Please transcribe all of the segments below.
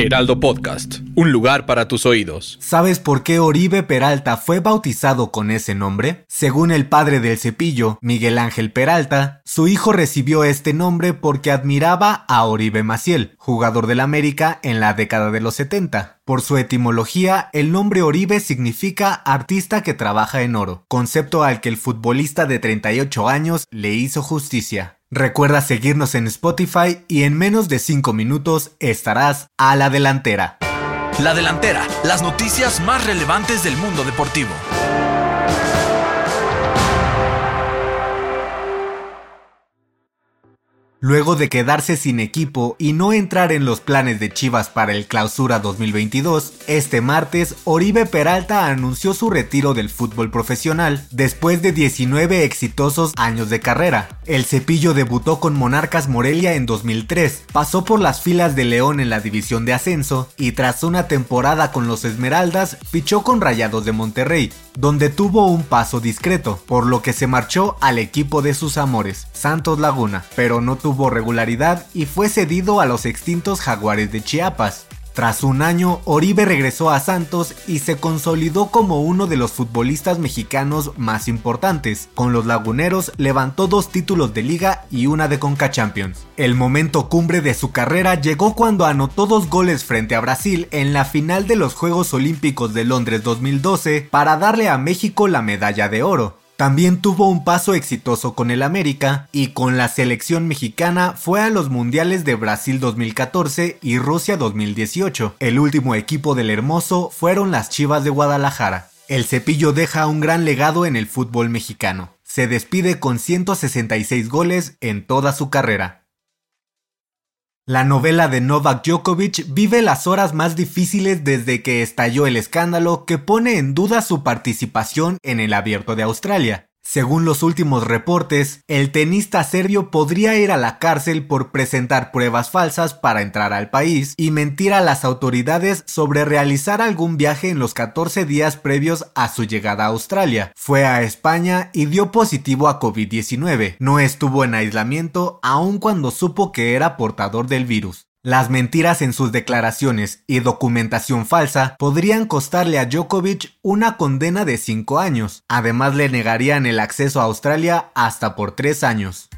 Heraldo Podcast, un lugar para tus oídos. ¿Sabes por qué Oribe Peralta fue bautizado con ese nombre? Según el padre del cepillo, Miguel Ángel Peralta, su hijo recibió este nombre porque admiraba a Oribe Maciel, jugador del América en la década de los 70. Por su etimología, el nombre Oribe significa artista que trabaja en oro, concepto al que el futbolista de 38 años le hizo justicia. Recuerda seguirnos en Spotify y en menos de 5 minutos estarás a la delantera. La delantera, las noticias más relevantes del mundo deportivo. Luego de quedarse sin equipo y no entrar en los planes de Chivas para el Clausura 2022, este martes Oribe Peralta anunció su retiro del fútbol profesional después de 19 exitosos años de carrera. El cepillo debutó con Monarcas Morelia en 2003, pasó por las filas de León en la división de ascenso y tras una temporada con los Esmeraldas fichó con Rayados de Monterrey, donde tuvo un paso discreto, por lo que se marchó al equipo de sus amores, Santos Laguna, pero no tuvo regularidad y fue cedido a los extintos Jaguares de Chiapas. Tras un año, Oribe regresó a Santos y se consolidó como uno de los futbolistas mexicanos más importantes. Con los laguneros levantó dos títulos de liga y una de Conca Champions. El momento cumbre de su carrera llegó cuando anotó dos goles frente a Brasil en la final de los Juegos Olímpicos de Londres 2012 para darle a México la medalla de oro. También tuvo un paso exitoso con el América y con la selección mexicana fue a los Mundiales de Brasil 2014 y Rusia 2018. El último equipo del Hermoso fueron las Chivas de Guadalajara. El cepillo deja un gran legado en el fútbol mexicano. Se despide con 166 goles en toda su carrera. La novela de Novak Djokovic vive las horas más difíciles desde que estalló el escándalo que pone en duda su participación en el Abierto de Australia. Según los últimos reportes, el tenista serbio podría ir a la cárcel por presentar pruebas falsas para entrar al país y mentir a las autoridades sobre realizar algún viaje en los 14 días previos a su llegada a Australia. Fue a España y dio positivo a COVID-19. No estuvo en aislamiento aun cuando supo que era portador del virus. Las mentiras en sus declaraciones y documentación falsa podrían costarle a Djokovic una condena de 5 años. Además le negarían el acceso a Australia hasta por 3 años.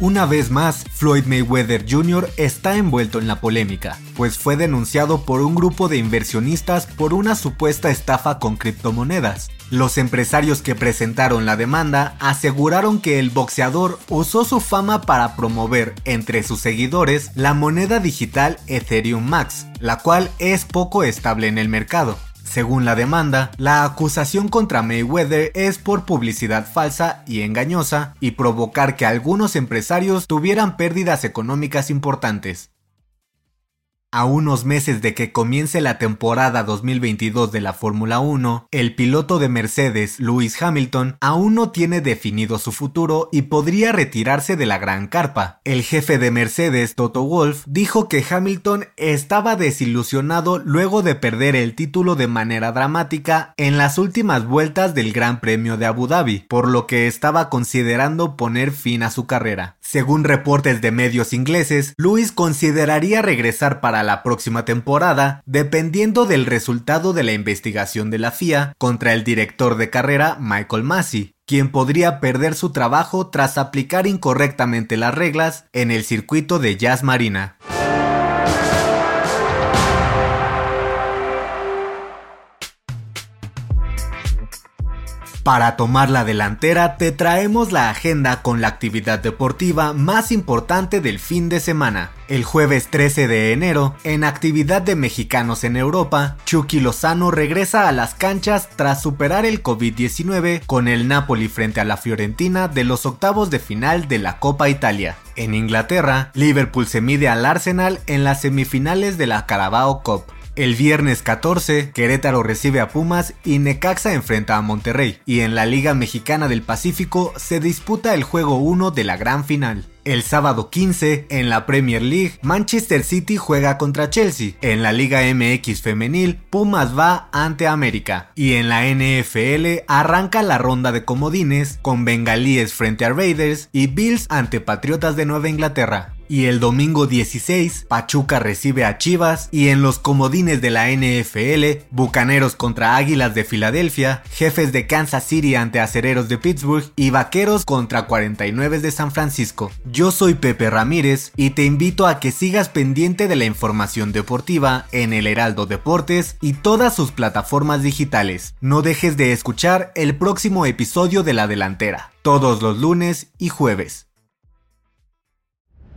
Una vez más, Floyd Mayweather Jr. está envuelto en la polémica, pues fue denunciado por un grupo de inversionistas por una supuesta estafa con criptomonedas. Los empresarios que presentaron la demanda aseguraron que el boxeador usó su fama para promover entre sus seguidores la moneda digital Ethereum Max, la cual es poco estable en el mercado. Según la demanda, la acusación contra Mayweather es por publicidad falsa y engañosa y provocar que algunos empresarios tuvieran pérdidas económicas importantes. A unos meses de que comience la temporada 2022 de la Fórmula 1, el piloto de Mercedes, Lewis Hamilton, aún no tiene definido su futuro y podría retirarse de la gran carpa. El jefe de Mercedes, Toto Wolff, dijo que Hamilton estaba desilusionado luego de perder el título de manera dramática en las últimas vueltas del Gran Premio de Abu Dhabi, por lo que estaba considerando poner fin a su carrera. Según reportes de medios ingleses, Lewis consideraría regresar la próxima temporada, dependiendo del resultado de la investigación de la FIA contra el director de carrera Michael Massey, quien podría perder su trabajo tras aplicar incorrectamente las reglas en el circuito de Jazz Marina. Para tomar la delantera te traemos la agenda con la actividad deportiva más importante del fin de semana. El jueves 13 de enero, en actividad de mexicanos en Europa, Chucky Lozano regresa a las canchas tras superar el COVID-19 con el Napoli frente a la Fiorentina de los octavos de final de la Copa Italia. En Inglaterra, Liverpool se mide al Arsenal en las semifinales de la Carabao Cup. El viernes 14, Querétaro recibe a Pumas y Necaxa enfrenta a Monterrey. Y en la Liga Mexicana del Pacífico se disputa el juego 1 de la gran final. El sábado 15, en la Premier League, Manchester City juega contra Chelsea. En la Liga MX femenil, Pumas va ante América. Y en la NFL arranca la ronda de comodines con Bengalíes frente a Raiders y Bills ante Patriotas de Nueva Inglaterra y el domingo 16 Pachuca recibe a Chivas y en los comodines de la NFL, Bucaneros contra Águilas de Filadelfia, Jefes de Kansas City ante Acereros de Pittsburgh y Vaqueros contra 49 de San Francisco. Yo soy Pepe Ramírez y te invito a que sigas pendiente de la información deportiva en el Heraldo Deportes y todas sus plataformas digitales. No dejes de escuchar el próximo episodio de La Delantera, todos los lunes y jueves.